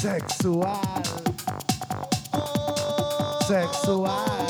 Sexual. Sexual.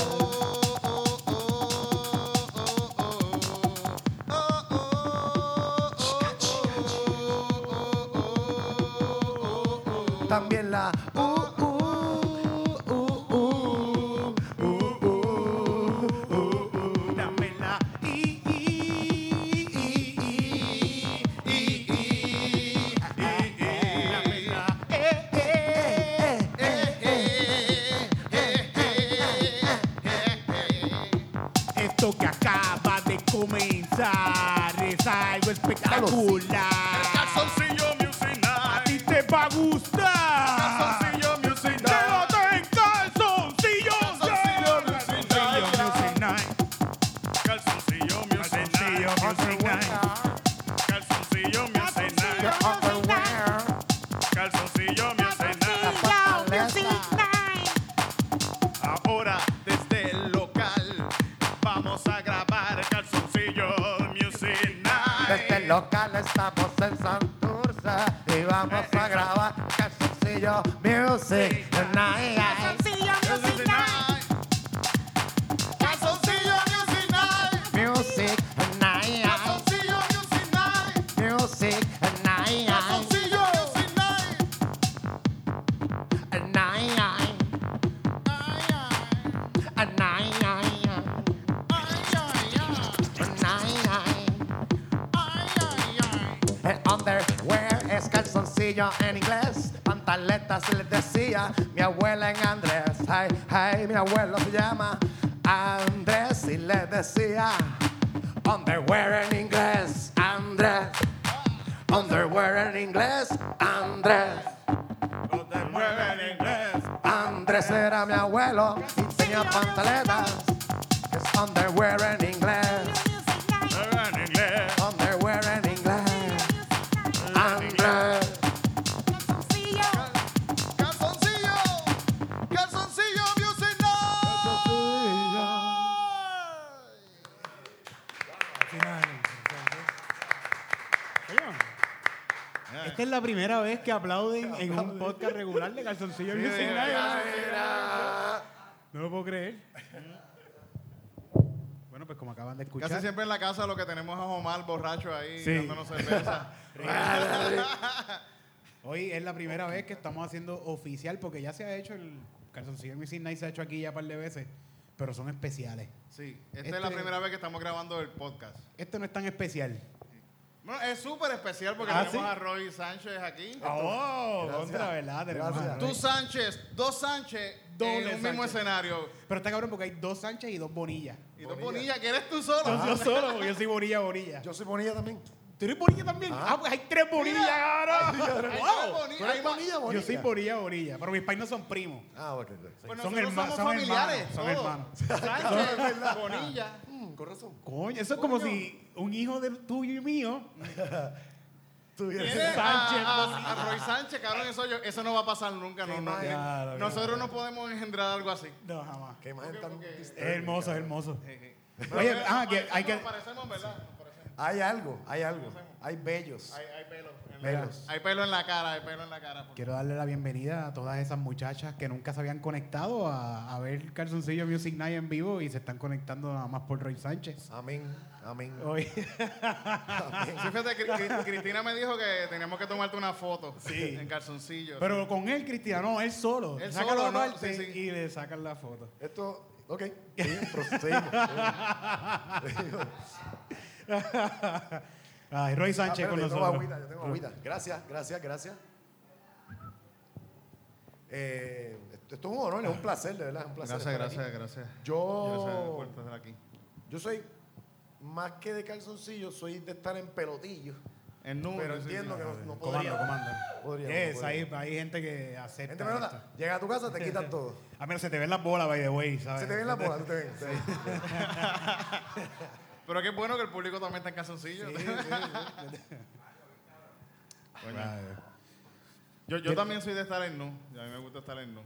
Calzoncillo en inglés. Pantaletas les decía mi abuela en Andrés. Hey, hey, mi abuelo se llama Andrés y le decía underwear en inglés. Andrés. Underwear en inglés. Andrés. Mueve en inglés. Andrés era mi abuelo y tenía pantaletas. Es underwear en inglés. Esta es la primera vez que aplauden en un podcast regular de Calzoncillo Music Night. No lo puedo creer. Bueno, pues como acaban de escuchar. Casi siempre en la casa lo que tenemos es a Omar borracho ahí Sí. dándonos cerveza. Hoy es la primera vez que estamos haciendo oficial, porque ya se ha hecho el Calzoncillo Music Night, se ha hecho aquí ya un par de veces, pero son especiales. Sí, esta es la Este- primera vez que estamos grabando el podcast. Este no es tan especial. Bueno, es súper especial porque ¿Ah, tenemos sí? a Roy Sánchez aquí. Oh, contra, ¿verdad? Tenemos Gracias. a Tú Roy. Sánchez, dos Sánchez Doble en un mismo escenario. Pero está cabrón porque hay dos Sánchez y dos Bonilla. Y dos Bonilla, que eres tú solo. Yo, yo solo, porque yo soy Bonilla Bonilla. Yo soy Bonilla también. ¿Tú eres Bonilla también? Ah, pues hay tres Bonilla, cabrón. Hay tres Wow. Bonilla, ¿Tú eres hay más. Bonilla, Bonilla? Yo soy Bonilla Bonilla, pero mis pais no son primos. Ah, ok. Pues Son nosotros herma- somos son familiares. hermanos, son hermanos. Sánchez, Bonilla. Mm, con razón. Coño, eso es como si un hijo de tuyo y mío. Sánchez, a, a- Roy Sánchez, cabrón, eso, yo- eso no va a pasar nunca. No, no. Claro, Nosotros no podemos engendrar algo así. No, jamás. Qué imagen tan Es hermoso, es hermoso. Oye, ah, que hay que- Nos parecemos, ¿verdad? Nos parecemos. Hay algo, hay algo. Hay bellos. Hay, hay pelo. en Pelos. La, hay pelo en la cara, hay pelo en la cara. Quiero darle la bienvenida a todas esas muchachas que nunca se habían conectado a, a ver Calzoncillo Music Night en vivo y se están conectando nada más por Roy Sánchez. Amén, amén. Hoy. Sí, fíjate, Cri- Cri- Cristina me dijo que teníamos que tomarte una foto Sí. en calzoncillo. Pero con él, Cristiano, él solo. Él Sácalo solo, ¿no? aparte Sí, sí. y le sacan la foto. Esto, ok. Seguimos, proseguimos. Ay, Roy Ah, Sánchez con espérate, yo tengo nosotros. agüita, yo tengo agüita. Gracias, gracias, gracias. Eh, esto, esto es un honor, es un placer, de verdad, es un placer. Gracias, gracias, aquí. gracias. Yo, Gracias por estar aquí. yo soy más que de calzoncillo, soy de estar en pelotillo. En nu, Pero entiendo sí. que no, no Comando, podría. comando. Podría, Yes, no hay, hay gente que acepta. Gente nota, esto. llega a tu casa, te quitan todo. A menos se te ven las bolas, by the way, ¿sabes? Se te ven la bola, tú te ven. te ven. Pero qué bueno que el público también está en calzoncillo. Coño. Yo, yo también soy de estar en nu. Y a mí me gusta estar en nu.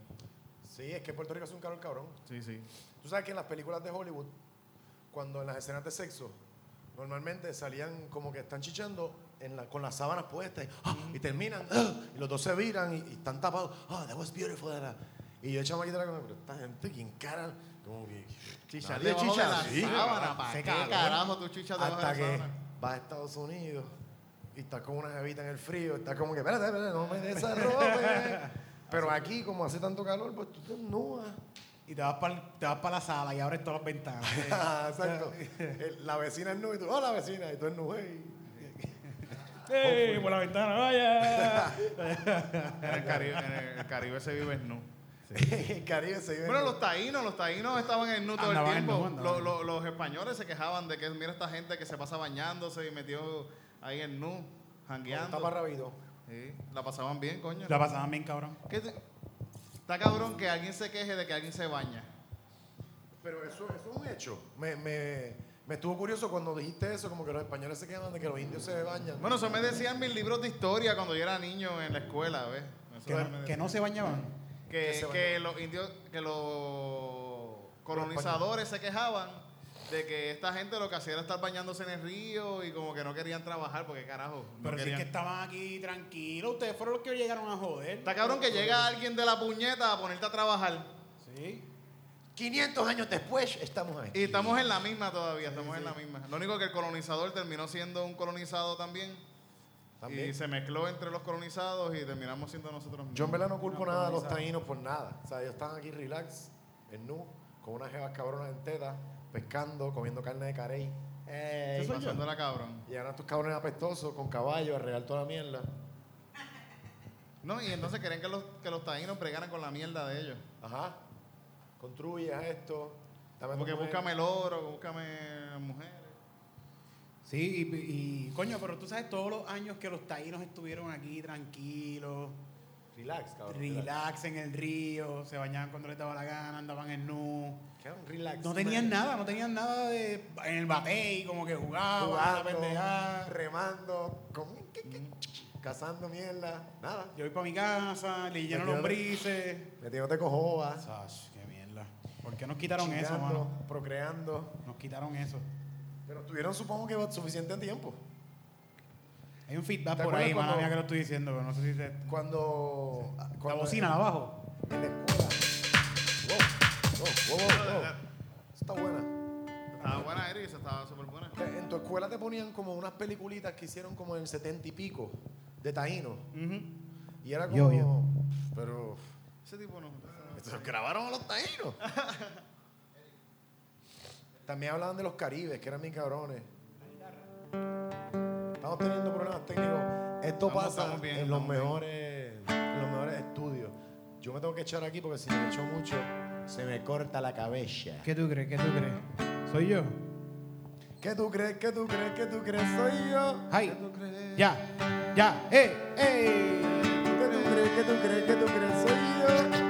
Sí, es que Puerto Rico es un calor cabrón. Sí, sí. Tú sabes que en las películas de Hollywood, cuando en las escenas de sexo, normalmente salían como que están chichando en la- con las sábanas puestas y, ¡ah! y terminan ¡ah! y los dos se viran y, y están tapados. Ah, that was beautiful. that- that". Y yo echaba aquí pero esta gente, ¿quién cara? Como que, debajo de chicha la así. sábana. ¿Para qué calor. carajo tú chichas debajo Hasta de la que sábana? vas a Estados Unidos y estás con una jevita en el frío, estás como que, espérate, espérate, no me desarrope. Pero aquí, como hace tanto calor, pues tú te desnudas. Y te vas para la sala y abres todas las ventanas. Exacto. El- La vecina es nu y tú, oh, la vecina, y tú es nu, hey. ¡Ey! Por la ventana, vaya. En el Caribe, en el Caribe se vive nu. El Caribe se vive. Bueno, los taínos, los taínos estaban en nu todo el tiempo. nu, andaban Lo- en lo- los españoles se quejaban de que mira esta gente que se pasa bañándose y metió ahí en nu, jangueando. tapa rabito. Sí, la pasaban bien, coño. La pasaban bien, cabrón. ¿Qué te- Está cabrón que alguien se queje de que alguien se baña. Pero eso, eso es un hecho. Me, me, me estuvo curioso cuando dijiste eso, como que los españoles se quedan de que los indios se bañan. Bueno, eso me decían mis libros de historia cuando yo era niño en la escuela, ¿ves? Eso Que, me no- decían. que no se bañaban. Que, que los indios, que los colonizadores se quejaban de que esta gente lo que hacía era estar bañándose en el río y como que no querían trabajar porque carajo. no Pero sí querían. que estaban aquí tranquilos. Ustedes fueron los que llegaron a joder. Está cabrón que llega alguien de la puñeta a ponerte a trabajar. Sí. 500 años después estamos aquí. Y estamos en la misma todavía, estamos en la misma. Lo único que el colonizador terminó siendo un colonizado también. También. Y se mezcló entre los colonizados y terminamos siendo nosotros mismos. Yo en verdad no culpo nada a los taínos por nada. O sea, ellos están aquí relax, en nu, con unas jevas cabronas en teta, pescando, comiendo carne de carey. Ey, Estoy pasándola cabrón. Llegan a estos cabrones apestosos con caballos a regar toda la mierda. No, y entonces querían que los, que los taínos bregaran con la mierda de ellos. Ajá. Construyes esto. dame Como que tu mujer. búscame el oro, búscame mujeres. Sí, y, y, coño, pero tú sabes todos los años que los taínos estuvieron aquí tranquilos, Relax, cabrón. relax en el río, se bañaban cuando les daba la gana, andaban en nu. Relax. No tenían nada, no tenían nada de en el batey, como que jugaban, Jugando, remando, con- cazando mierda. Nada. Yo voy para mi casa, le lleno lombrices. Metiéndote cojobas. Sach, qué mierda. ¿Por qué nos quitaron eso, mano? procreando. Nos quitaron eso. Pero tuvieron, supongo que suficiente tiempo. Hay un feedback ¿Te por ahí, cuando- mía, que lo estoy diciendo, pero no sé si se... Cuando. La cuando bocina, la abajo. En la escuela. Wow, wow, wow, wow. Está buena. Estaba buena, Eric, estaba súper buena. En tu escuela te ponían como unas peliculitas que hicieron como en el setenta y pico de taíno. Y era como. Yo, yo. Pero. Ese tipo no. Se grabaron a los taínos. También hablaban de los caribes, que eran mis cabrones. Estamos teniendo problemas técnicos. Esto Estamos- pasa estamos bien, en, los mejores, en los mejores estudios. Yo me tengo que echar aquí porque si me echo mucho, se me corta la cabeza. ¿Qué tú crees? ¿Qué tú crees? ¿Soy yo? ¿Qué tú crees? ¿Qué tú crees? ¿Qué tú crees? Soy yo. Ay. ¿Qué tú crees? Ya, ya, ¡eh, eh! ¿Qué tú crees? ¿Qué tú crees? ¿Qué tú crees? Soy yo.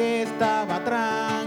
Estaba tranquilo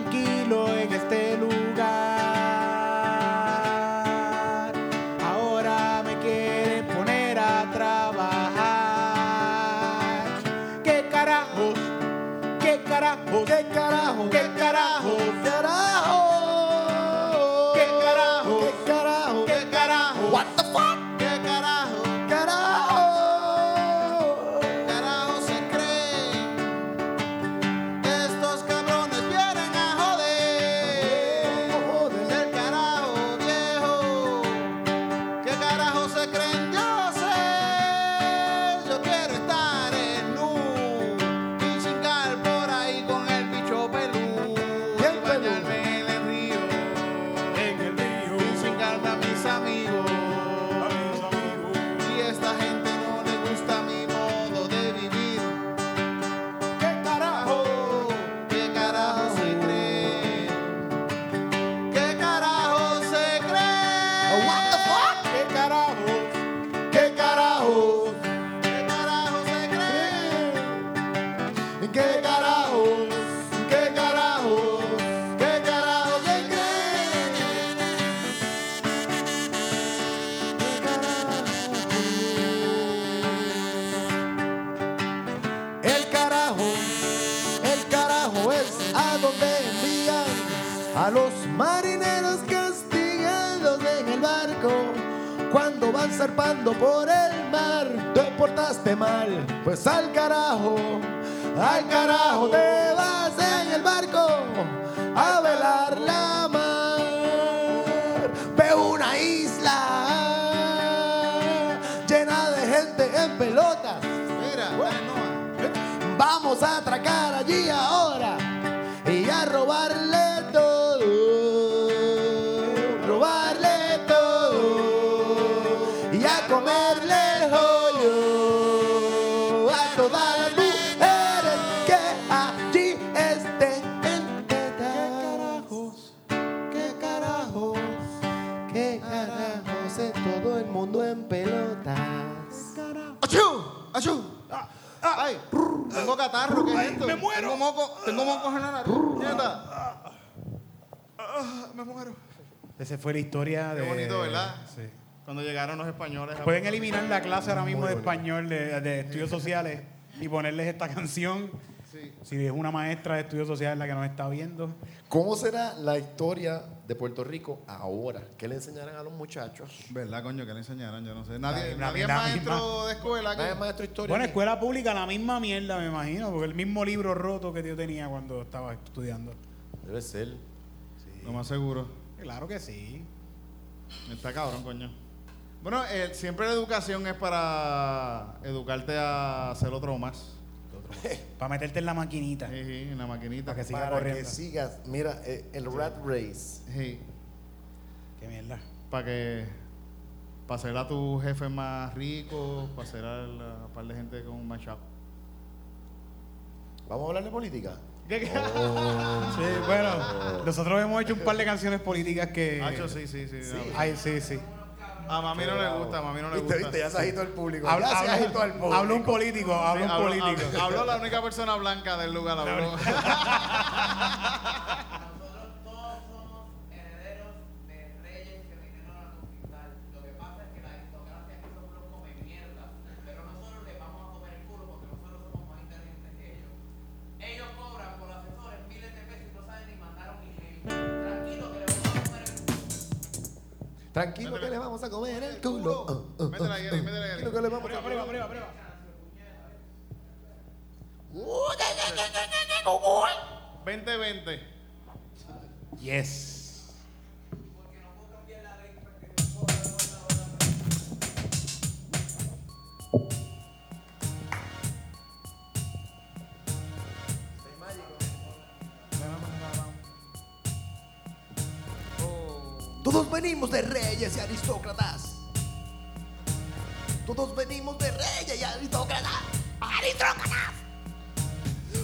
a los marineros castigados en el barco cuando van zarpando por el mar. Te portaste mal, pues al carajo, al carajo te vas en el barco a velar la mar. Ve una isla llena de gente en pelotas. Mira, Noah. Vamos a atracar allí ahora y a robarle catarro, ¿qué es esto? me muero. Tengo moco, tengo moco en la nariz. Nieta. Ah, Me muero. Esa fue la historia Qué de. bonito, ¿verdad? Sí. Cuando llegaron los españoles. a- Pueden eliminar la clase ahora mismo de español de, de estudios sociales y ponerles esta canción. Si es una maestra de estudios sociales la que nos está viendo. ¿Cómo será la historia de Puerto Rico ahora? ¿Qué le enseñarán a los muchachos? ¿Verdad, coño? Que le enseñaran? Yo no sé. Nadie, La- nadie es la maestro misma. de escuela. Nadie es maestro de historia. Bueno, aquí. escuela pública, la misma mierda, me imagino, porque el mismo libro roto que yo tenía cuando estaba estudiando. Debe ser. Lo más seguro. Claro que sí. Está cabrón, coño. Bueno, eh, siempre la educación es para educarte a hacer otro más. Para meterte en la maquinita. Sí, sí, en la maquinita. Para que siga Para corriendo. que sigas. Mira, eh, el Rat Race. Sí, Qué mierda. para que para hacer a tu jefe más rico, para hacer a la par de gente con más chavo. ¿Vamos a hablar de política? ¿Qué, qué? Sí, bueno, nosotros hemos hecho un par de canciones políticas que. Hacho, sí, sí, sí. Ay, sí, sí. A mami no le gusta, a mami no le Viste, gusta. viste, ya se agitó el público. Habla, ya se habla- agitó el público. habla un político, habla Sí, un habló- político. habló- habló la única persona blanca del lugar, habló. Nosotros todos somos herederos de reyes que vinieron a conquistar. Lo que pasa es que la aristocracia aquí son unos come mierda. Pero nosotros les vamos a comer el culo porque nosotros somos más inteligentes que ellos. Ellos cobran por asesores miles de pesos y no saben ni mandar un email. Tranquilo que les vamos a comer el culo. Tranquilo que le vamos a comer el culo. Uh, uh, Métele ahí, uh, ahí, uh. métele ahí. Tranquilo que le vamos a Prueba, prueba, prueba, prueba. comer. 2020. Yes. Venimos de reyes y aristócratas. Todos venimos de reyes y aristócratas. ¡Aristócratas!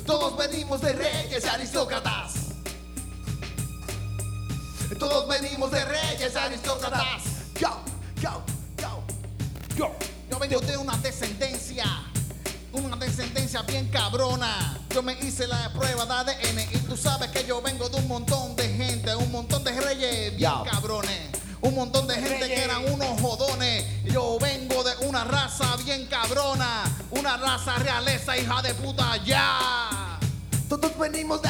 Todos venimos de reyes y aristócratas. Todos venimos de reyes aristócratas. Yo, yo, yo. Yo. Yo vengo de una descendencia, una descendencia bien cabrona. Yo me hice la prueba de ADN y tú sabes que yo vengo de un montón de gente, un montón de reyes bien cabrones. Un montón de gente que eran unos jodones. Yo vengo de una raza bien cabrona, una raza realeza, hija de puta, ya. Todos venimos de.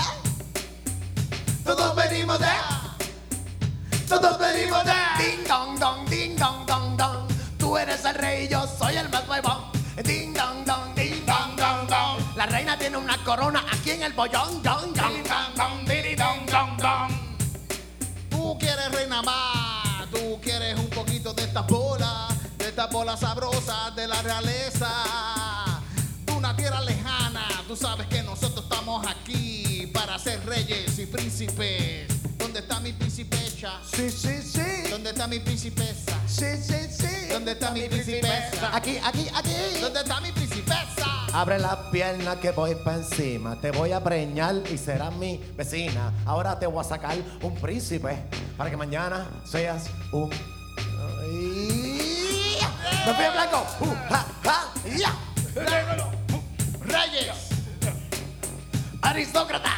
Todos venimos de. Todos venimos de. Ding dong dong, ding dong dong dong. Tú eres el rey, yo soy el más nuevo. Ding dong dong, ding dong dong dong. La reina tiene una corona aquí en el bollón. Dong dong dong dong, diri dong dong dong. Tú quieres reina más, tú quieres un poquito de estas bolas, de estas bolas sabrosas de la realeza. De una tierra lejana, tú sabes que nosotros estamos aquí para ser reyes y príncipes. ¿Dónde está mi principesa? Sí, sí, sí. ¿Dónde está mi principesa? Sí, sí, sí. ¿Dónde está mi principesa? Aquí, aquí, aquí. ¿Dónde está mi principesa? Abre la pierna que voy pa' encima. Te voy a preñar y serás mi vecina. Ahora te voy a sacar un príncipe para que mañana seas un. ¡Me fui en blanco! ¡Uh, ja, ja, ya! Reyes. ¡Aristócratas!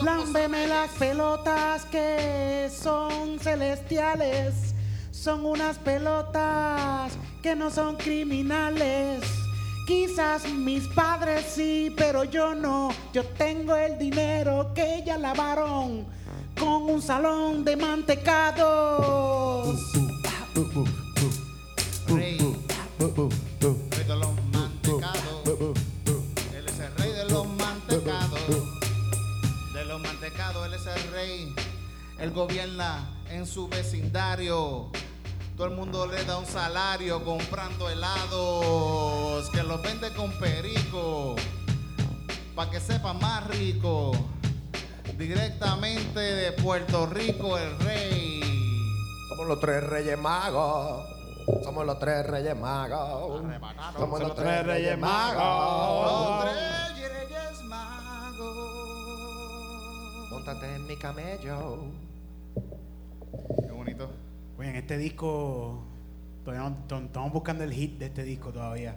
Lámbeme las pelotas que son celestiales. Son unas pelotas que no son criminales. Quizás mis padres sí, pero yo no. Yo tengo el dinero que ellas lavaron con un salón de mantecados. Rey. Rey de los mantecados. Él es el rey de los mantecados. De los mantecados, él es el rey. Él gobierna en su vecindario. Todo el mundo le da un salario comprando helados que los vende con perico. Para que sepa más rico. Directamente de Puerto Rico, el rey. Somos los tres reyes magos. Somos los tres reyes magos. Somos los tres reyes magos. Los tres reyes magos. Móntate en mi camello. Qué bonito. Oye, en este disco todavía no- estamos buscando el hit de este disco todavía.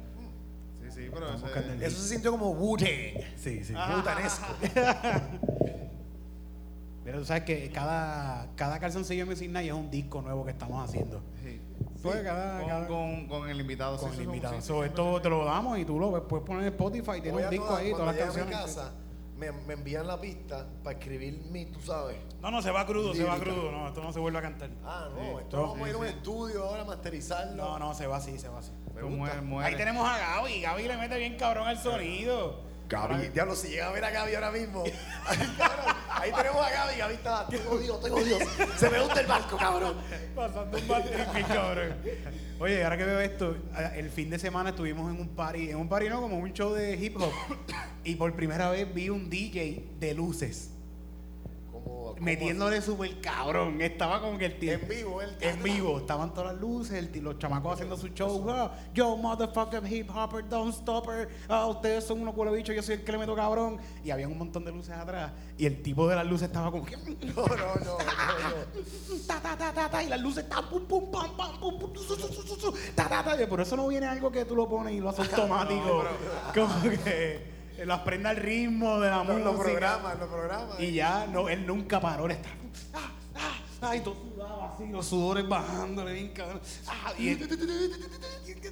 Sí, sí, pero Estamos ese- buscando el Eso hit. se sintió como wu Sí, sí. Butanesco. Pero tú sabes que cada, cada calzoncillo de Music Night es un disco nuevo que estamos haciendo. sí. Pues cada- con, cada- con- con el invitado. Con sí, el sí, invitado. sí, sí, So, sí, esto te lo damos y tú lo ves- puedes poner en Spotify, tiene Voy un disco ahí, todas las canciones. casa, me, me envían la pista para escribir mi, tú sabes. No, no, se va crudo, se va crudo. No, esto no se vuelve a cantar. Ah, no, Sí, esto vamos a ir a un estudio ahora a masterizarlo. No, no, se va así, se va así. Pero muere, muere. Ahí tenemos a Gaby. Gaby le mete bien cabrón al sonido. Gaby, diablo, si llega a ver a Gaby ahora mismo. Ay, cabrón, ahí tenemos a Gaby, Gaby está, tengo Dios, tengo Dios. Se me hunde el barco, cabrón. Pasando un bad trip, bien cabrón. Oye, ahora que veo esto, el fin de semana estuvimos en un party, en un party no, como un show de hip hop. Y por primera vez vi un DJ de luces. Metiéndole súper cabrón. Estaba como que el tío. En vivo, él. En vivo, estaban todas las luces, el los chamacos haciendo su show. "Ah, yo, motherfucker, hip hopper, don't stopper. Ah, ustedes son unos culo bichos, yo soy el que le meto cabrón. Y había un montón de luces atrás. Y el tipo de las luces estaba como que. No, no, no, no, no. ta, ta, ta, ta, ta, y las luces están pum, pum, pam, pam, pum, pum, su, su, su, su, su, ta, ta, ta. Y Por eso no viene algo que tú lo pones y lo haces automático. Como que las prenda al ritmo de la Los, música. los programas, los programas. Y ya, no, él nunca paró, él estaba. Ah, ah, ah, y todo sudaba así, los sudores bajándole bien cabrón. Ah, y,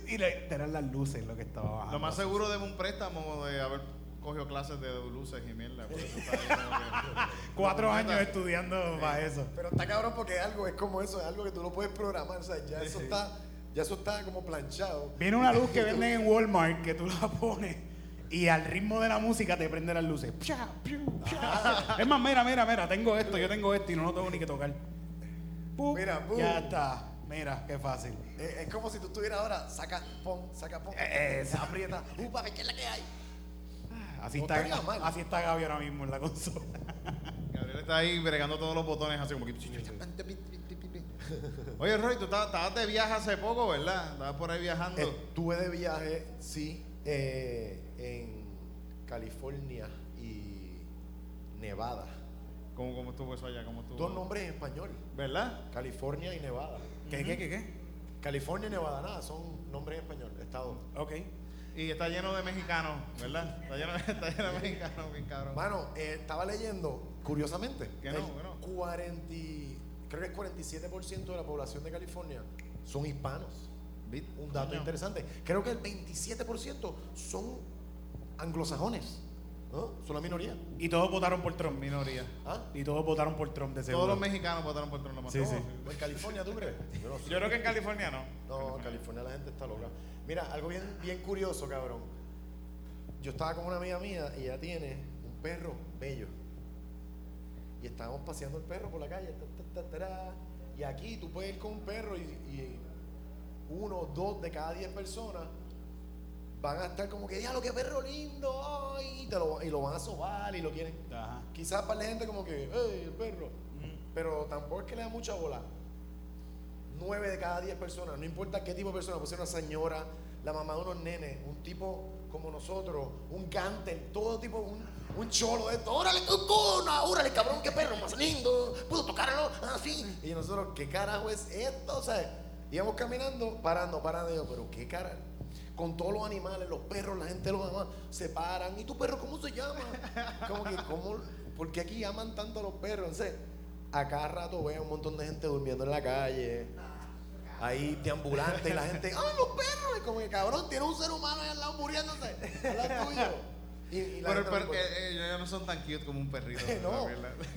y le- eran las luces lo que estaba bajando. Lo más seguro de un préstamo de haber cogido clases de luces y mierda. Por eso está ahí como que- Cuatro años estudiando para eso. Pero está cabrón porque algo es como eso, es algo que tú no puedes programar. O sea, ya eso está, ya eso está como planchado. Viene una luz que venden en Walmart que tú la pones y al ritmo de la música te prende las luces. Pia, piu, pia. Es más, mira, mira, mira, tengo esto, yo tengo esto y no lo tengo ni que tocar. Pup, Mira, boom. ya está. Mira, qué fácil. Eh, es como si tú estuvieras ahora, saca, pon, saca, pon, Eh, esa. aprieta, uh, papi, ¿qué es la que hay? Así está, así está Gaby ahora mismo en la consola. Gabriel está ahí bregando todos los botones así como que... Oye, Roy, tú estabas estabas de viaje hace poco, ¿verdad? Estabas por ahí viajando. Estuve de viaje, sí, eh, en California y Nevada. ¿Cómo, cómo estuvo eso allá? ¿Cómo estuvo? Dos nombres en español. ¿Verdad? California y Nevada. ¿Qué, qué, qué, qué? California y Nevada, nada, son nombres en español, estado. Ok. Y está lleno de mexicanos, ¿verdad? Está lleno, está lleno de mexicanos, bien cabrón. Mano, eh, estaba leyendo, curiosamente, Que no, el que no. 40, y- creo que es 47% de la población de California son hispanos. Un dato Coño. interesante. Creo que el 27% son anglosajones, ¿no? Son la minoría. Y todos votaron por Trump. Minoría. ¿Ah? Y todos votaron por Trump de seguro. Todos los mexicanos votaron por Trump. lo más Sí, sí. ¿En California tú crees? Yo no sé. Yo creo que en California no. No, en California la gente está loca. Mira, algo bien, bien curioso, cabrón. Yo estaba con una amiga mía y ella tiene un perro bello. Y estábamos paseando el perro por la calle. ta, ta, ta, y aquí tú puedes ir con un perro y, y uno, dos de cada diez personas van a estar como que, diablo, qué perro lindo. ay", y, te lo, y lo van a sobar y lo quieren. Ajá. Quizás para la gente como que, hey, el perro. Pero tampoco es que le da mucha bola. Nueve de cada diez personas, no importa qué tipo de persona, puede ser una señora, la mamá de unos nenes, un tipo como nosotros, un gantel, todo tipo, un, un cholo de esto. Órale, cocona, órale, cabrón, qué perro más lindo, puedo tocarlo, así. Y nosotros, ¿qué carajo es esto? O sea, íbamos caminando, parando, parando, y yo, pero qué cara. Con todos los animales, los perros, la gente los ama, se paran. ¿Y tu perro cómo se llama? Como que, ¿cómo? ¿Por qué aquí aman tanto a los perros? Entonces, a cada rato veo un montón de gente durmiendo en la calle. Ahí deambulante y la gente, ¡ay, los perros! Y como que cabrón, tiene un ser humano ahí al lado muriéndose, al lado tuyo. Y, y la Pero, gente pero no eh, ellos no son tan cute como un perrito. no,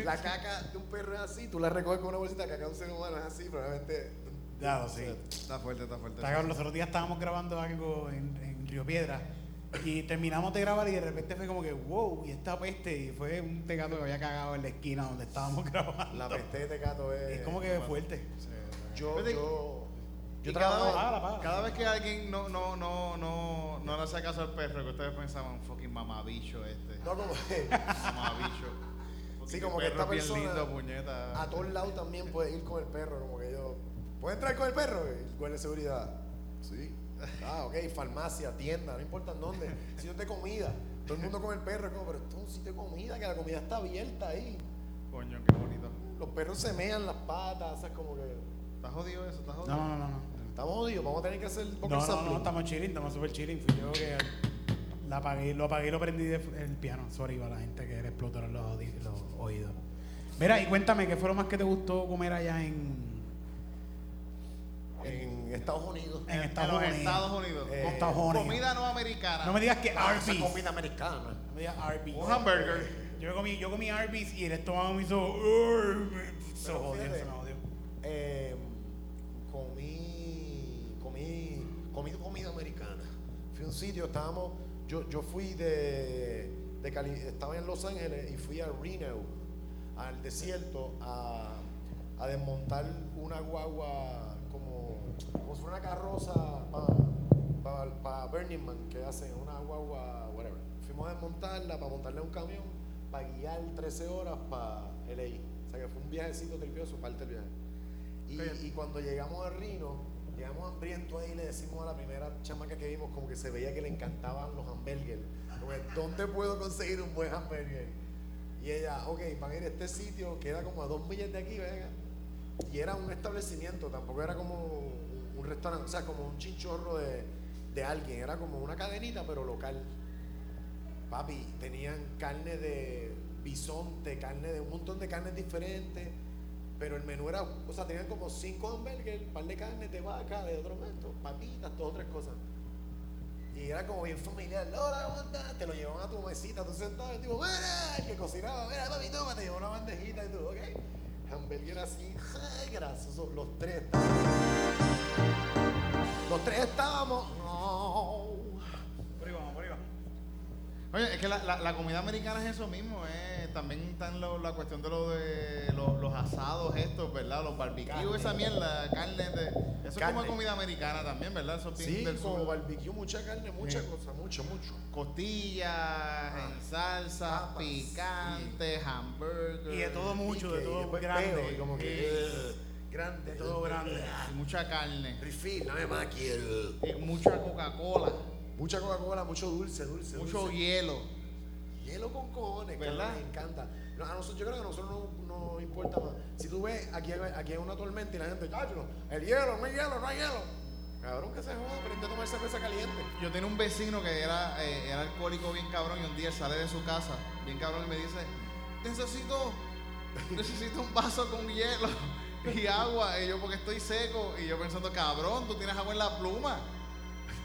la caca de un perro es así, tú la recoges con una bolsita, caca de un ser humano es así, probablemente. Ya, sí. Está fuerte, está fuerte. Está cabrón, los otros días estábamos grabando algo en, en Río Piedra y terminamos de grabar y de repente fue como que, wow, y esta peste, y fue un tegato que había cagado en la esquina donde estábamos grabando. La peste de gato es. Es como que fuerte. Yo, yo. Yo cada, vez, págala. cada vez que alguien no, no, no, no, no le hace caso al perro, que ustedes pensaban, fucking mamabicho este. No, como que. Mamabicho. Sí, como que perro esta bien persona lindo, puñeta. A todos lados también puedes ir con el perro, como ¿Puedes entrar con el perro? El guardia de seguridad. Sí. Ah, ok, farmacia, tienda, no importa en dónde. Sitio de comida. Todo el mundo con el perro, es como, pero esto es un sitio de comida, que la comida está abierta ahí. Coño, qué bonito. Los perros se mean las patas, ¿sabes? Como que. ¿Está jodido eso? ¿Está No, jodido? no, no, no. Estamos jodidos, vamos a tener que hacer un poco No, de no, no, estamos chilling, estamos super chilling. Fui yo que la apagué, lo apagué y lo prendí del el piano. Sorry para la gente que le explotaron los, los oídos. Mira, y cuéntame, ¿qué fue lo más que te gustó comer allá en, En Estados Unidos. en En Estados Unidos? Estados Unidos. Eh, En Estados Unidos. Comida no americana. No me digas que Ah, Arby's. comida americana. No me digas Arby's. Un hamburger. Yo comí, yo comí Arby's y el estómago me hizo. Se jodió, se me jodió. Eh, comí, comí, comí comida americana. Fui a un sitio, estábamos, yo, yo fui de, de Cali, estaba en Los Ángeles y fui a Reno, al desierto, a, a desmontar una guagua como, como si fuera una carroza para Burning Man que hacen, una guagua, whatever. Fuimos a desmontarla para montarle un camión, para guiar 13 horas para LA. O sea que fue un viajecito tripioso, parte del viaje. Y, y cuando llegamos a Rino, llegamos hambrientos ahí y le decimos a la primera chamaca que vimos, como que se veía que le encantaban los que, ¿dónde puedo conseguir un buen hamburger? Y ella, ok, van a ir a este sitio, queda como a dos millas de aquí, venga. Y era un establecimiento, tampoco era como un, restaurante, o sea, como un chinchorro de, de alguien, era como una cadenita, pero local. Papi, tenían carne de bisonte, carne de un montón de carnes diferentes, pero el menú era, o sea, tenían como cinco hamburgues, un par de carnes de vaca, de otro momento, papitas, dos o tres cosas. Y era como bien familiar, hola, ¿cómo estás? Te lo llevaban a tu mesita, tú sentado, y tipo, mira, el que cocinaba, mira, papi, toma, te llevó una bandejita y tú, ok. Hamburger así, ay, grasoso, los tres. Los tres estábamos, Oye, es que la, la, la comida americana es eso mismo, eh. también está lo- la cuestión de, lo de los, los asados estos, ¿verdad? Los barbecues, esa mierda, carne de... Eso es como comida americana también, ¿verdad? Eso Sí, del como sur. barbecue, mucha carne, mucha Sí. cosa, mucho, mucho. Costillas, en salsa, papas, picantes, hamburgers. Y de todo mucho, de todo grande. peo, y como que, "Ugh, grande, De todo grande. y mucha carne. Refill, aquí. ugh". Y mucha Coca-Cola, Mucha Coca-Cola, mucho dulce, dulce. mucho dulce. hielo. Hielo con cojones, que ¿Verdad? me encanta. No, a nosotros, yo creo que a nosotros no nos importa más. Si tú ves aquí, aquí hay una tormenta y la gente, chacho, el hielo, no hay hielo, no hay hielo. Cabrón, que se joda, aprende a tomar cerveza caliente. Yo tenía un vecino que era, eh, era alcohólico bien cabrón y un día sale de su casa bien cabrón y me dice, necesito, necesito un vaso con hielo y agua. Y yo porque estoy seco y yo pensando, cabrón, tú tienes agua en la pluma.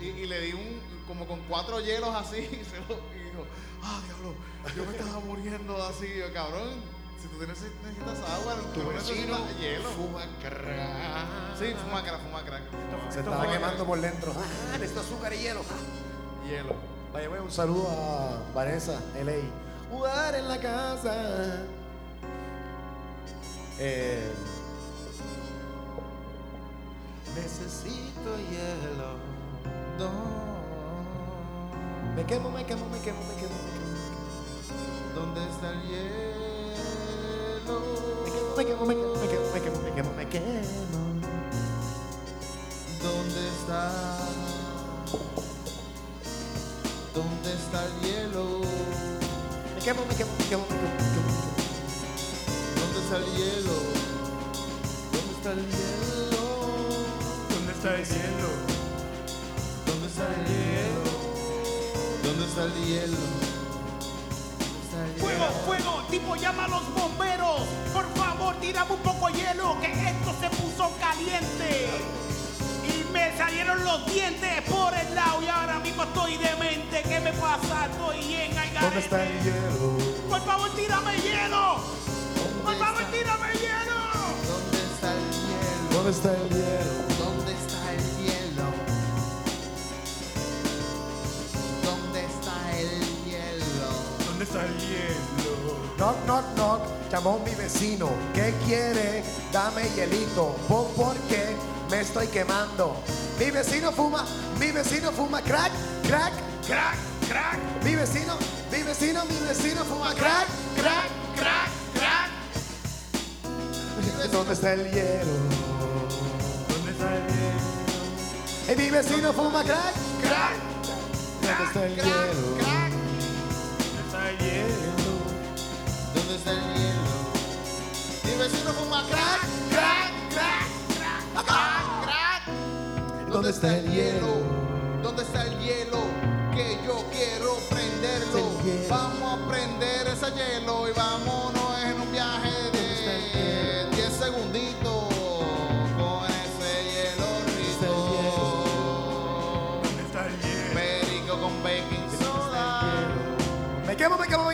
Y, y le di un, como con cuatro hielos así y, se lo, y dijo, ah, diablo, yo me estaba muriendo así. Y yo, cabrón, si tú tienes- necesitas agua, Tu tú vecino necesitas hielo. fuma crack. Sí, fuma crack, fuma crack. Se estaba quemando por dentro. Ah, necesito azúcar y hielo. Hielo. Vaya, güey, un saludo a Vanessa, LA. Jugar en la casa. Eh, necesito hielo. No. Me quemo, me quemo, me quemo, me quemo, ¿Dónde está el hielo? quemo. Me quemo, me quemo, me quemo, me quemo, me quemo, me quemo. ¿Dónde está? ¿Dónde está el hielo? Me quemo, me quemo, me quemo, me quemo, me quemo. ¿Dónde está el hielo? ¿Dónde está el hielo? ¿Dónde está el cielo? ¿Dónde está el hielo? ¿Dónde está el hielo? ¿Dónde está el Fuego, hielo? fuego, tipo llama a los bomberos. Por favor, tírame un poco de hielo, que esto se puso caliente. Y me salieron los dientes por el lado y ahora mismo estoy demente. ¿Qué me pasa? Estoy en el ¿Dónde está el hielo? Por favor, tírame hielo. Por ¿Dónde favor, tírame hielo. ¿Dónde está el hielo? ¿Dónde está el hielo? Knock, knock, knock, llamó mi vecino. ¿Qué quiere? Dame hielito. ¿Por, por qué me estoy quemando? Mi vecino fuma, mi vecino fuma crack, crack, Crack, crack, mi vecino, mi vecino, mi vecino fuma crack, crack, crack, crack. ¿Dónde está el hielo? ¿Dónde está el hielo? Mi vecino fuma crack, crack. ¿Dónde está el hielo? ¿Dónde está el hielo? ¿Dónde está el hielo? Mi vecino fuma crack, crack, crack, crack, crack. ¿Dónde está el hielo? ¿Dónde está el hielo? Que yo quiero prenderlo. Vamos a prender ese hielo y vámonos en un viaje de 10 segunditos con ese hielo rico. ¿Dónde está el hielo? Perico con baking soda. Me quemo, me quemo.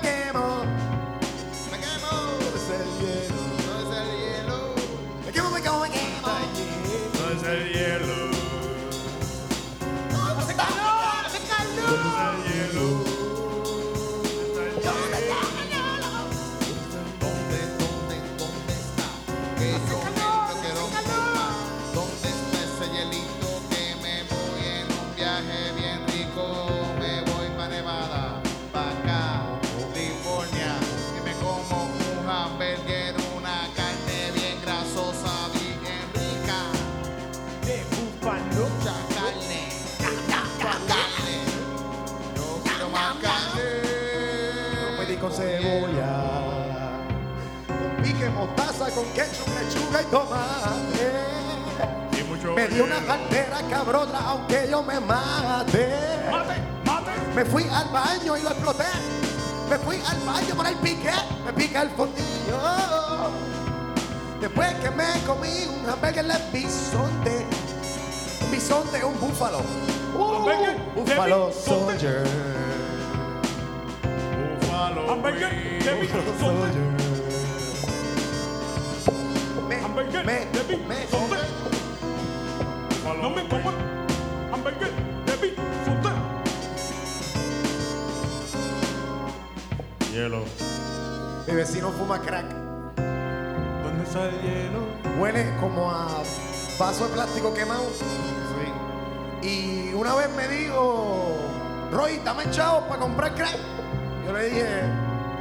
Que me voy en un viaje bien rico? Me voy para Nevada, para acá, California. Y me como un hamburger, una carne bien grasosa, bien rica. De búfalo. Mucha carne, carne. Yo quiero más carne. pedí con cebolla, con pique, mostaza, con ketchup, lechuga y tomate. Me dio una cartera cabrona, aunque yo me mate. Mate, mate. Me fui al baño y lo exploté. Me fui al baño por el pique, me pica el fondillo. Después que me comí un hamburger de bisonte, un bisonte, un búfalo. Uh, bisonte. Soldier. Búfalo. Hamburger de bisonte. Me, me, me, me Hielo. Mi vecino fuma crack. ¿Dónde está el hielo? Huele como a vaso de plástico quemado. Y una vez me dijo, Roy, dame chavos para comprar crack. Yo le dije,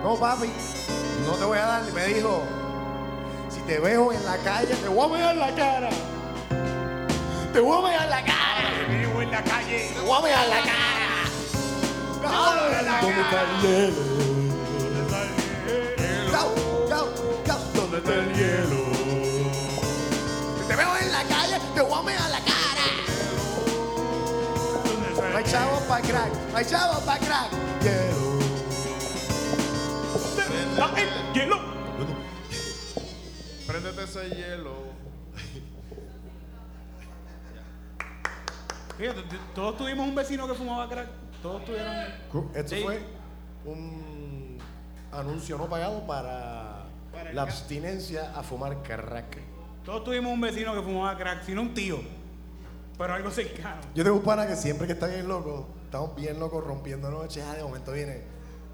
no papi, no te voy a dar. Y me dijo, si te veo en la calle, te voy a mear la cara. Te voy a mear la cara. Te vivo en la calle. Te voy a mear la cara. No, me calle. ¿Dónde está el hielo? Te veo en la calle, te voy a mear la cara. Hay chavos pa' crack, hay chavos pa' crack. Hielo. ¿Dónde está el hielo? Préndete ese hielo. Fíjate, todos tuvimos un vecino que fumaba crack. Todos tuvieron. Esto Sí. fue un anuncio no pagado para, la abstinencia a fumar crack. Todos tuvimos un vecino que fumaba crack, sino un tío. Pero algo cercano. Yo tengo un pana que siempre que está bien loco, estamos bien locos rompiendo noches, ah, de momento viene,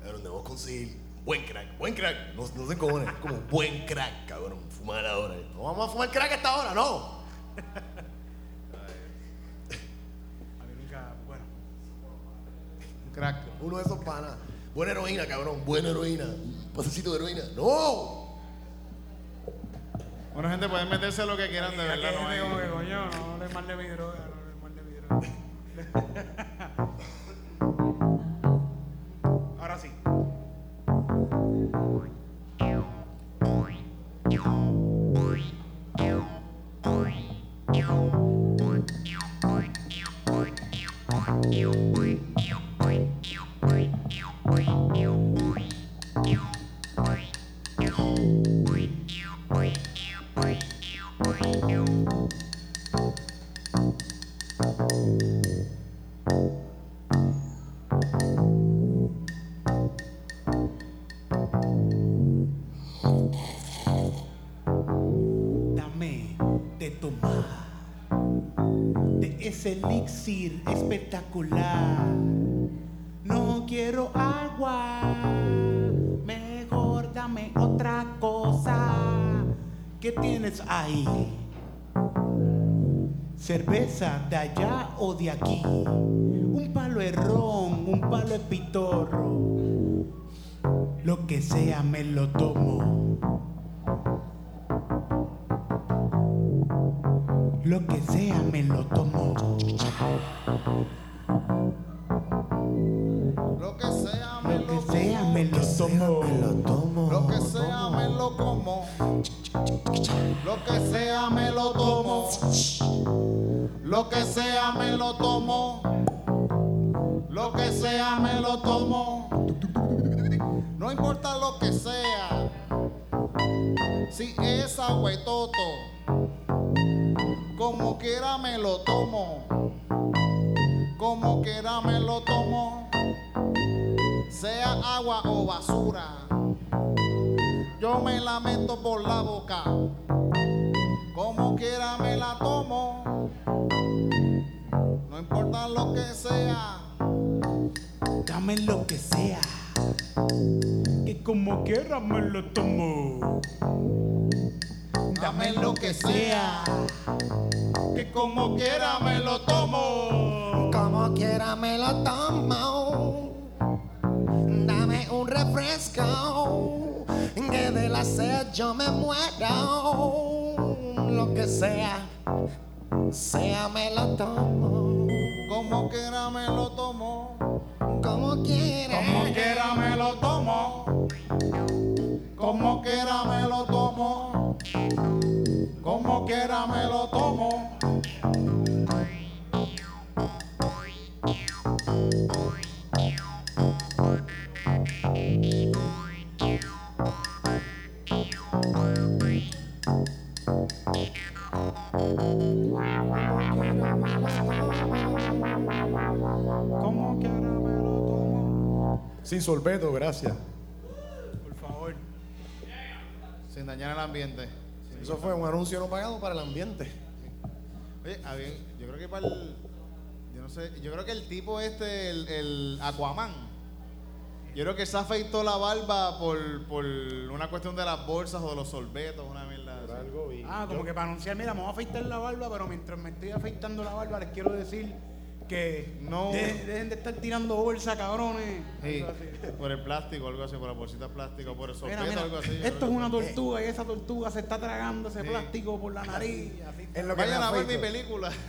a ver, dónde conseguir buen crack, buen crack, no, no sé cómo es, como buen crack, cabrón, fumar ahora. No vamos a fumar crack a esta hora, no. A mí nunca, bueno. Crack, uno de esos panas, buena heroína, cabrón, buena heroína, pasecito de heroína, no. Bueno, gente, pueden meterse lo que quieran, de verdad. No Gente hay... como que, coño, no le mal de mi droga, no le mal de mi droga. elixir espectacular. No quiero agua, mejor dame otra cosa. ¿Qué tienes ahí? Cerveza de allá o de aquí. Un palo de ron, un palo de pitorro. Lo que sea me lo tomo. Lo que sea me lo tomo. Lo que sea, me Lo lo que sea me lo tomo. tomo. Lo que sea, me lo como. Lo que sea, me lo tomo. Lo que sea, me lo tomo. Lo que sea, me lo tomo. No importa lo que sea. Si es agua y toto. Como quiera me lo tomo. Como quiera me lo tomo. Sea agua o basura. Yo me la meto por la boca. Como quiera me la tomo. No importa lo que sea. Dame lo que sea. Que como quiera me lo tomo. Dame lo que sea. Que como quiera me lo tomo. Como quiera me lo tomo. Dame un refresco. Que de la sed yo me muero. Lo que sea, sea me lo tomo. Como quiera me lo tomo. Como quiera. Como quiera me lo tomo. Como quiera me lo tomo. Como quiera me lo tomo. Como quiera me lo tomo. Sin sorbeto, gracias. Por favor. Sin dañar el ambiente. Eso fue un anuncio no pagado para el ambiente. Oye, había- yo creo que para el. Yo no sé. Yo creo que el tipo este, el, el Aquaman. Yo creo que se afeitó la barba por, por una cuestión de las bolsas o de los sorbetos, una mierda. así. Ah, como que para anunciar, mira, me voy a afeitar la barba, pero mientras me estoy afeitando la barba, les quiero decir que No. de- dejen de estar tirando bolsa, cabrones. Sí, por el plástico, algo así, por las bolsitas plásticas, por el sorbeto, Mira, mira, algo así. esto es una tortuga y esa tortuga se está tragando ese Sí. plástico por la nariz. Así. En lo que Vayan a ver mi película.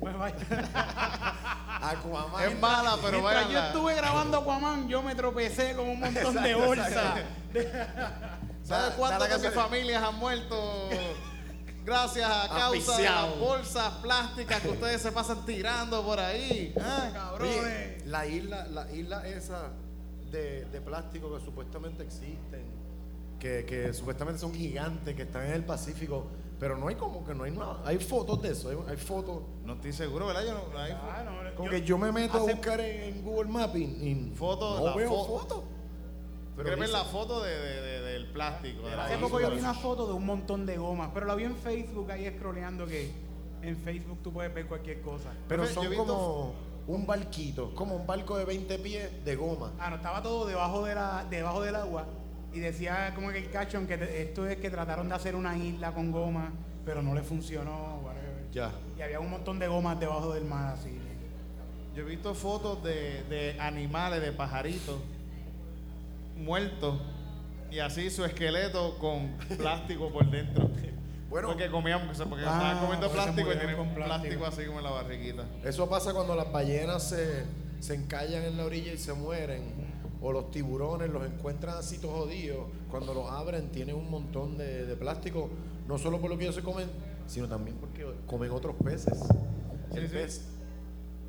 Pues vaya. Aquaman. es mala, pero Mientras vayan. yo estuve grabando Aquaman, yo me tropecé con un montón de bolsas. ¿Sabes cuántas la de mis familias han muerto gracias a causa de las bolsas plásticas que ustedes se pasan tirando por ahí? Ah, cabrones. Oye, la isla, la isla esa de, de plástico que supuestamente existen, que, que supuestamente son gigantes, que están en el Pacífico, pero no hay como que no hay nada. Hay fotos de eso, hay, hay fotos. No estoy seguro, ¿verdad? Yo no, no hay Ah, no, Como yo- que yo me meto a buscar en, en Google Maps y, y Fotos, no la veo fo- fotos. Pero ver la foto de, de- de- del plástico. De la Hace poco yo vi una foto de un montón de gomas, pero la vi en Facebook ahí scrolleando que en Facebook tú puedes ver cualquier cosa. Pero son visto- como un barquito, como un barco de 20 pies de goma. Ah, no, estaba todo debajo, de la, debajo del agua y decía como que el caption que te- esto es que trataron de hacer una isla con goma, pero no le funcionó. whatever. Ya. Y había un montón de gomas debajo del mar así. Yo he visto fotos de, de animales, de pajaritos muertos y así su esqueleto con plástico por dentro. Bueno, porque comían, porque Ah, estaban comiendo plástico y tienen con plástico. plástico. así como en la barriguita. eso pasa cuando las ballenas se, se encallan en la orilla y se mueren. O los tiburones los encuentran así todos jodidos. Cuando los abren tienen un montón de, de plástico. No solo por lo que ellos se comen, sino también porque comen otros peces. El Sí, sí. pez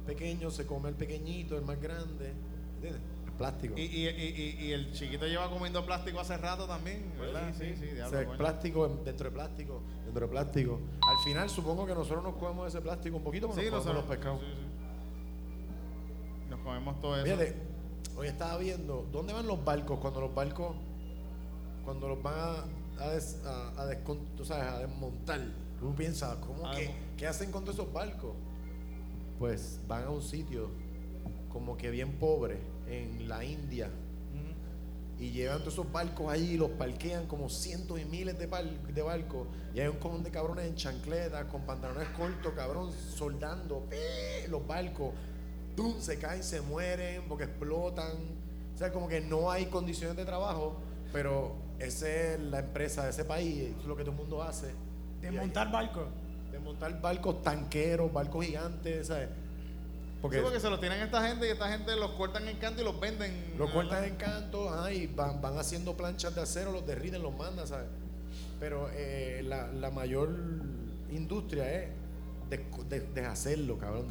pequeño se come el pequeñito, el más grande. ¿Entiendes? Plástico. Y, y, y, y- y el chiquito lleva comiendo plástico hace rato también, ¿verdad? Sí, sí, O diablo, sea, coño. plástico en- dentro de plástico, dentro de plástico. Al final supongo que nosotros nos comemos ese plástico un poquito, pero Sí, nos comemos nosotros los pescados. sí, sí. Nos comemos todo eso. Fíjate, hoy estaba viendo, ¿dónde van los barcos cuando los barcos, cuando los van a, a, des- a- a descon- tú sabes, a desmontar? Uno piensa, ¿cómo Ah, que, qué hacen con todos esos barcos? Pues van a un sitio como que bien pobre, en la India, y llevan todos esos barcos allí, los parquean como cientos y miles de, bar- de barcos. Y hay un cojón de cabrones en chancletas, con pantalones cortos, cabrón, soldando los barcos. ¡Pum! Se caen, se mueren porque explotan. O sea, como que no hay condiciones de trabajo, pero esa es la empresa de ese país, es lo que todo el mundo hace. De Y ahí- montar barcos. de montar barcos tanqueros, barcos gigantes, ¿sabes? Porque, Sí, porque se los tienen esta gente y esta gente los cortan en canto y los venden. Los cortan en canto, ajá, y van, van haciendo planchas de acero, los derriten, los mandan, ¿sabes? Pero eh, la, la mayor industria es de- deshacerlo, cabrón.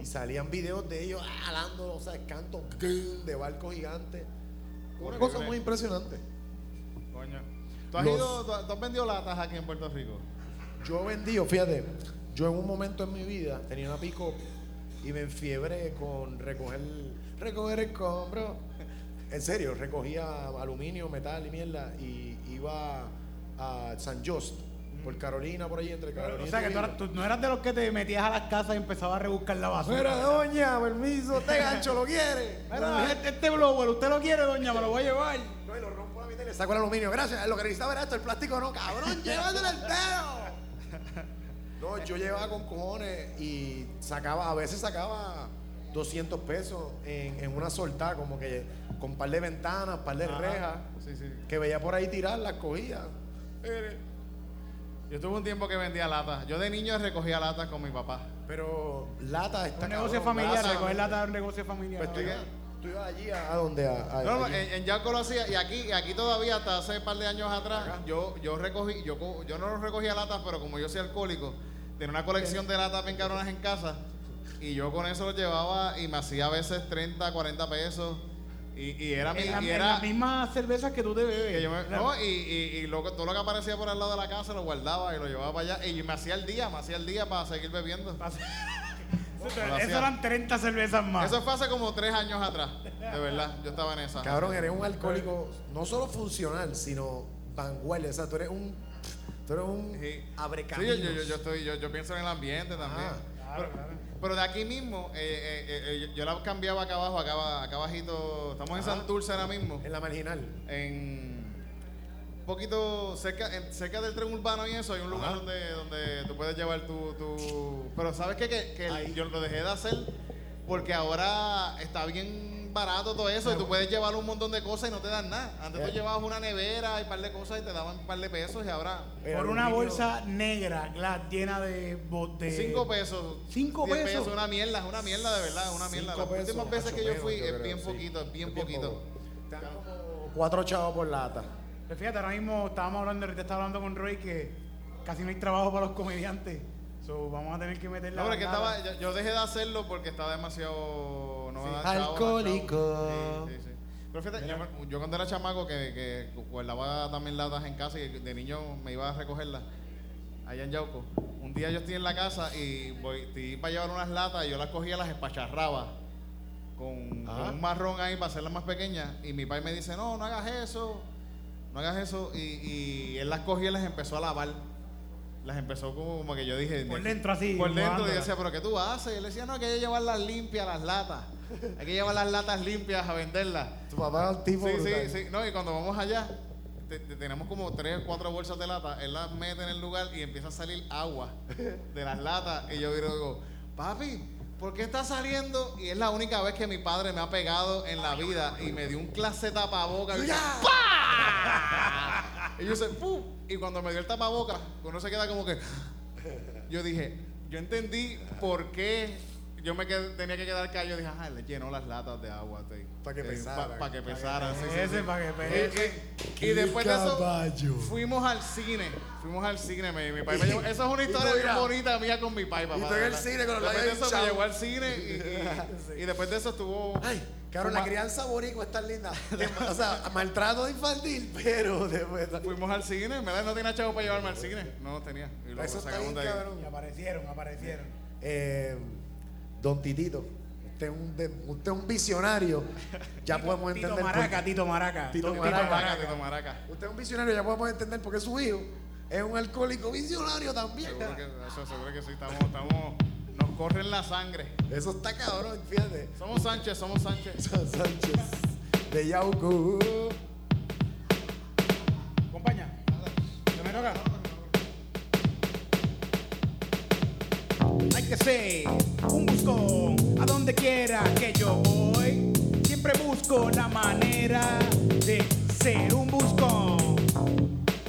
y salían videos de ellos ah, alando, o sea, cantos de barcos gigantes. Una cosa muy impresionante. Coño. ¿Tú has, Los- ido, tú, has- tú has vendido latas aquí en Puerto Rico? Yo vendí, fíjate, yo en un momento en mi vida tenía una pico y me enfiebré con recoger, recoger el compro. En serio, recogía aluminio, metal y mierda y iba a San Just, por Carolina, por allí, entre Carolina O sea que tú, eras- tú no eras de los que te metías a las casas y empezabas a rebuscar la basura. Mira, doña, permiso, este gancho lo quiere. Este, este blower, usted lo quiere, doña, me lo voy a llevar. No, y lo rompo a la mitad y le saco el aluminio. Gracias, lo que necesitaba era esto, el plástico no, cabrón, llévatelo el dedo. No, yo llevaba con cojones y sacaba, a veces sacaba 200 pesos en, en una soltada, como que con un par de ventanas, par de Ajá. rejas, Sí, sí. que veía por ahí tirar, las cogía. Yo tuve un tiempo que vendía latas. Yo de niño recogía latas con mi papá. Pero lata está Un negocio cabrón, familiar, grasa. recoger lata de un negocio familiar. Pues tú, ¿no? ibas- tú ibas allí a, a donde a, a- No, no, allí. en, en Yauco lo hacía y aquí, y aquí todavía hasta hace un par de años atrás, Acá. yo, yo recogí, yo, co- yo no recogía latas, pero como yo soy alcohólico, tenía una colección de latas bien cabronas en casa y yo con eso lo llevaba y me hacía a veces 30, 40 pesos y, y era mi, En, la- y en era, las mismas cervezas que tú te bebes. que yo me- no, y, y, y lo que- todo lo que aparecía por al lado de la casa lo guardaba y lo llevaba para allá y me hacía el día, me hacía el día para seguir bebiendo. Eso eran 30 cervezas más. Eso fue hace como tres años atrás, de verdad, yo estaba en esa. Cabrón, eres un alcohólico no solo funcional, sino vanguardia. O sea, tú eres un. Tú eres un Sí. Yo, yo, yo, estoy, yo, yo pienso en el ambiente también. Ah, Claro, claro. Pero de aquí mismo, eh, eh, eh, eh, yo- la cambiaba acá abajo, acá, acá abajito. Estamos en Ajá. Santurce ahora mismo. En la marginal. En un poquito cerca, en- cerca del tren urbano y eso, hay un lugar Ajá. donde, donde tú puedes llevar tu, tu... Pero ¿sabes qué? Que, que Ahí. yo lo dejé de hacer porque ahora está bien barato todo eso y tú puedes llevar un montón de cosas y no te dan nada. Antes Eh. tú llevabas una nevera y un par de cosas y te daban un par de pesos y ahora... Por una bolsa negra, glass, llena de... de Cinco pesos. ¿Cinco pesos? Una mierda, es una mierda de verdad, una mierda. Cinco Las últimas pesos, veces ocho que yo fui yo es creo, bien sí. poquito, es bien Es poquito. como Cuatro chavos por lata. Pues fíjate, ahora mismo estábamos hablando, ahorita estaba hablando con Roy que casi no hay trabajo para los comediantes. So, vamos a tener que meter la No, pero que bangada. estaba, yo, yo dejé de hacerlo porque estaba demasiado. No Sí. chavo, Alcohólico. Sí, sí, sí. Pero fíjate, yo, me- yo cuando era chamaco que, que guardaba también latas en casa y de niño me iba a recogerlas allá en Yauco. Un día yo estoy en la casa y voy, estoy para llevar unas latas y yo las cogía, las espacharraba con, con Ah. un marrón ahí para hacerlas más pequeñas. Y mi padre me dice, no, no hagas eso, no hagas eso. Y, y él las cogía y las empezó a lavar. Las empezó como, como que yo dije... Por dentro así, Por dentro y yo decía, pero ¿qué tú haces? Y él decía, no, que hay que llevarlas limpias las latas. Hay que llevar las latas limpias a venderlas. Tu papá es un tipo Sí, brutal. sí, sí. No, y cuando vamos allá, te- te- tenemos como tres o cuatro bolsas de lata. Él las mete en el lugar y empieza a salir agua de las latas. Y yo digo, papi, ¿por qué está saliendo? Y es la única vez que mi padre me ha pegado en la vida y me dio un clase de tapaboca. Y, ¡pah! y yo sé, ¡pum! Y cuando me dio el tapaboca, uno se queda como que. Yo dije, yo entendí por qué yo me quedé- tenía que quedar callado. Yo dije, ajá, le llenó las latas de agua. sí. Pa' que Sí, pesaran. Para que pesaran. sí, sí, Ese, sí. pa' que Y- pese. y, y después de eso, fuimos al cine. Fuimos al cine. Mi, mi llevó- esa es una Y historia bien bonita mía con mi papá. tú en el cine con los Después de eso me llevó al cine y, y- y después de eso estuvo. Ay, cabrón, la crianza boricua es tan linda. O sea, maltrato infantil, pero después. Fuimos al cine, ¿verdad? No tenía chavo para llevarme al cine. No tenía. Y luego Eso sacamos de ahí. cabrón. Y aparecieron, aparecieron. Eh, don Titito, usted es un, de- usted es un visionario. Ya podemos Tito entender. por- Maraca, Tito Maraca. Tito Don Maraca. Maraca, Tito Maraca. usted es un visionario, ya podemos entender por qué su hijo es un alcohólico visionario también. Seguro que, eso, seguro que sí, estamos, estamos, nos corre en la sangre. Eso está cabrón, fíjate. Somos Sánchez, somos Sánchez. San Sánchez de Yauco. Acompaña. ¿Se me toca? Que ser un buscón a donde quiera que yo voy. Siempre busco la manera de ser un buscón.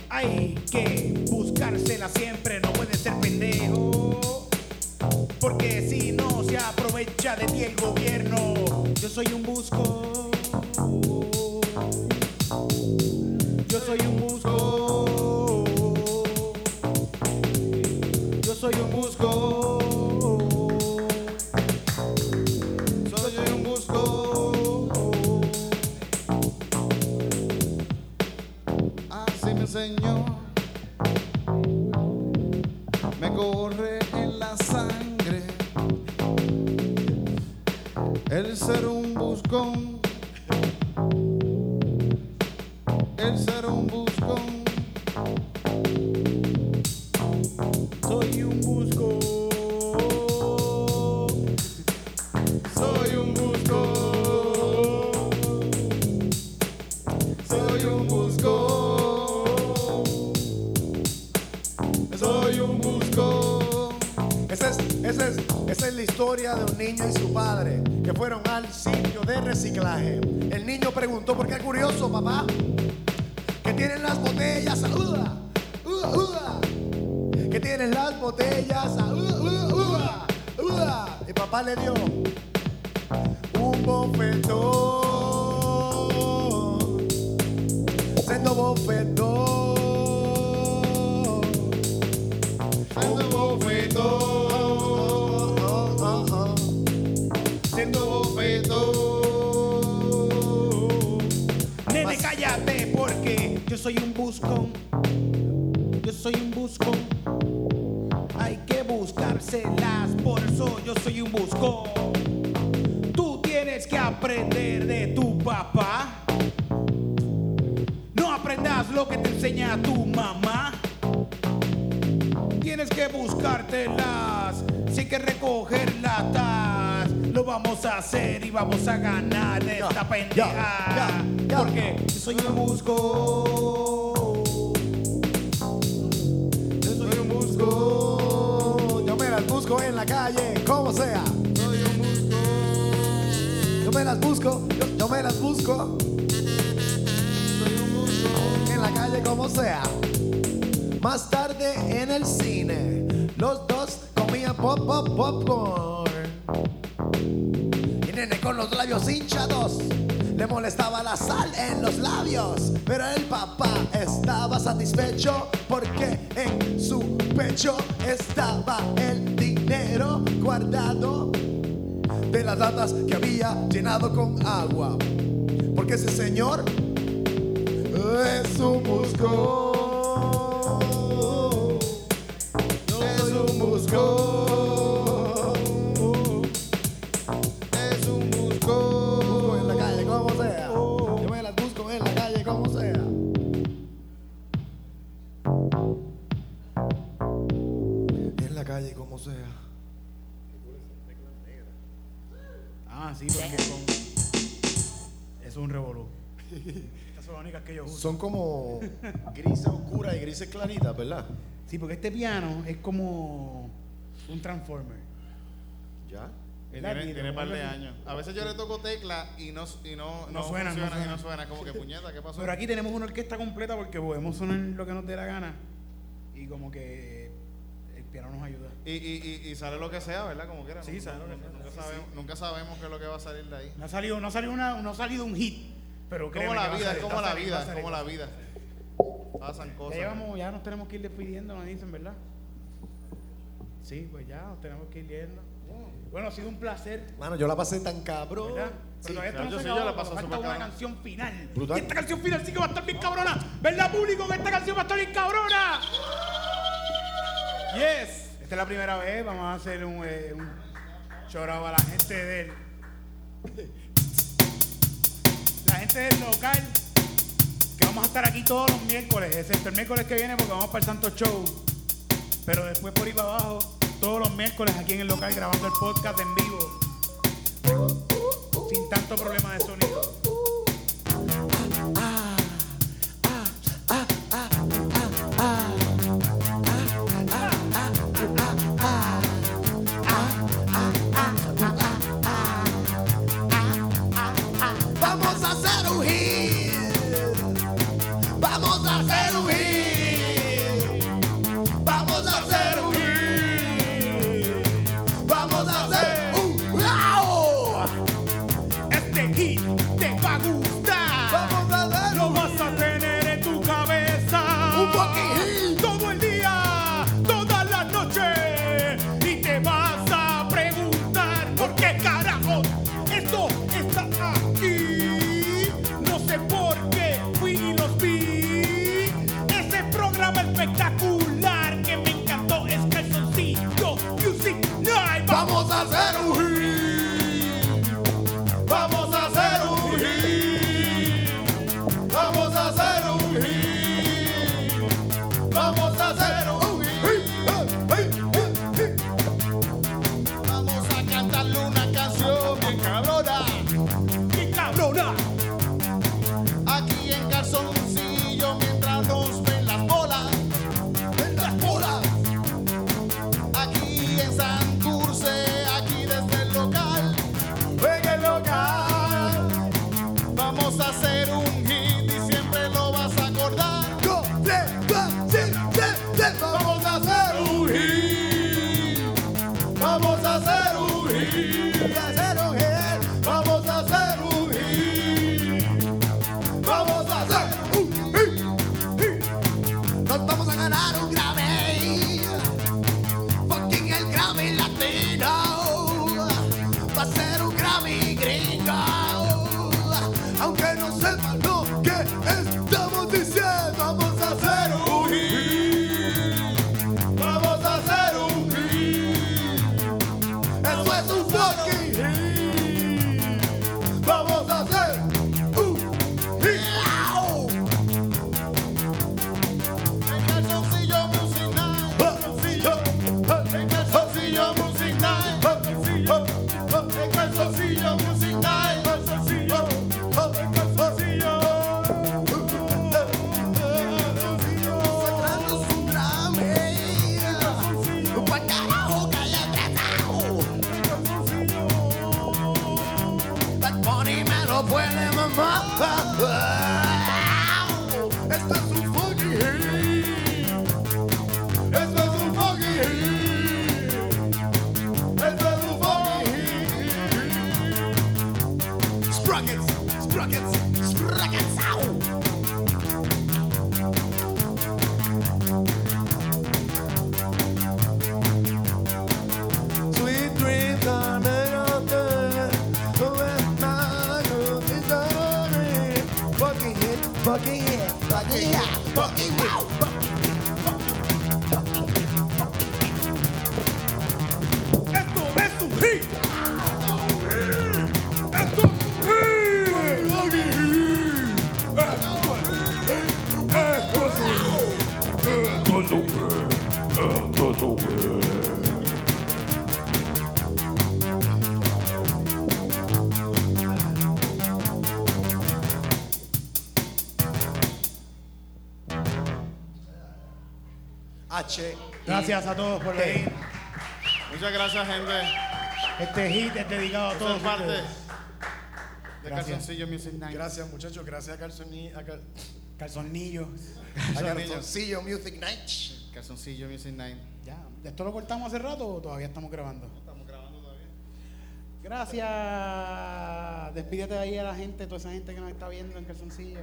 Hay que buscársela siempre, no puede ser pendejo. Porque si no se aprovecha de ti el gobierno, yo soy un buscón. Yo soy un busco. El ser un buscón. Preguntó, ¿por qué curioso, papá? Que tienen las botellas, ¡uah! ¡uah! ¡uah! Que tienen las botellas. ¡uah! Y papá le dio un bofetón. Sendo bofetón. Soy un buscón. Yo soy un buscón. Hay que buscárselas, por eso yo soy un buscón. Tú tienes que aprender de tu papá. No aprendas lo que te enseña tu mamá. Tienes que buscártelas, hay que recoger latas. Lo vamos a hacer y vamos a ganar esta pendeja. Porque yo soy un busco. Yo soy un busco. Yo me las busco en la calle, como sea. Soy un buscón. Yo me las busco, yo, yo me las busco. En la calle, como sea. Más tarde en el cine, los dos comían pop, pop, popcorn. Con los labios hinchados Le molestaba la sal en los labios, pero el papá estaba satisfecho porque en su pecho estaba el dinero guardado de las latas que había llenado con agua. Porque ese señor es un. Son como grises oscuras y grises claritas, ¿verdad? Sí, porque este piano es como un transformer. Ya. Tiene, tiene par de años. A veces yo le toco tecla y no, y no, No no, suena, no funciona y suena. no suena. Como que puñeta, ¿qué pasó? Pero aquí tenemos una orquesta completa porque podemos sonar lo que nos dé la gana. Y como que el piano nos ayuda. Y, y, y, y sale lo que sea, ¿verdad? Como quiera. Sí, sale lo que sea. Nunca, Sí, sabemos, nunca sabemos qué es lo que va a salir de ahí. No ha salido, no ha salido, una, no ha salido un hit. Pero Como la vida, como la vida, como la vida. Pasan Ya cosas. llevamos, ya nos tenemos que ir despidiendo, nos dicen, ¿verdad? Sí, pues ya nos tenemos que ir yendo. Bueno, ha sido un placer, Mano, yo la pasé tan cabrón. ¿verdad? Pero todavía esto yo no se sí, yo la falta súper una canción final. Brutal. Y esta canción final sí que va a estar bien cabrona. ¿Verdad, público? Que esta canción va a estar bien cabrona. Yes. Esta es la primera vez. Vamos a hacer un, eh, un chorado a la gente del... La gente del local. Que vamos a estar aquí todos los miércoles. Excepto el miércoles que viene porque vamos para el Santo Show. Pero después por ahí para abajo. Todos los miércoles aquí en el local grabando el podcast en vivo. Sin tanto problema de sonido. yeah. Gracias a todos por venir. Muchas gracias, gente. Este hit es dedicado a todos parte ustedes. de Gracias. Calzoncillo Music Night. Gracias, muchachos. Gracias a Cal- Calzoncillo Music Night. Calzoncillo Music Night. Ya, ¿esto lo cortamos hace rato o todavía estamos grabando? Estamos grabando todavía. Gracias. Despídete ahí a la gente, toda esa gente que nos está viendo en calzoncillo.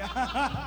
Gracias.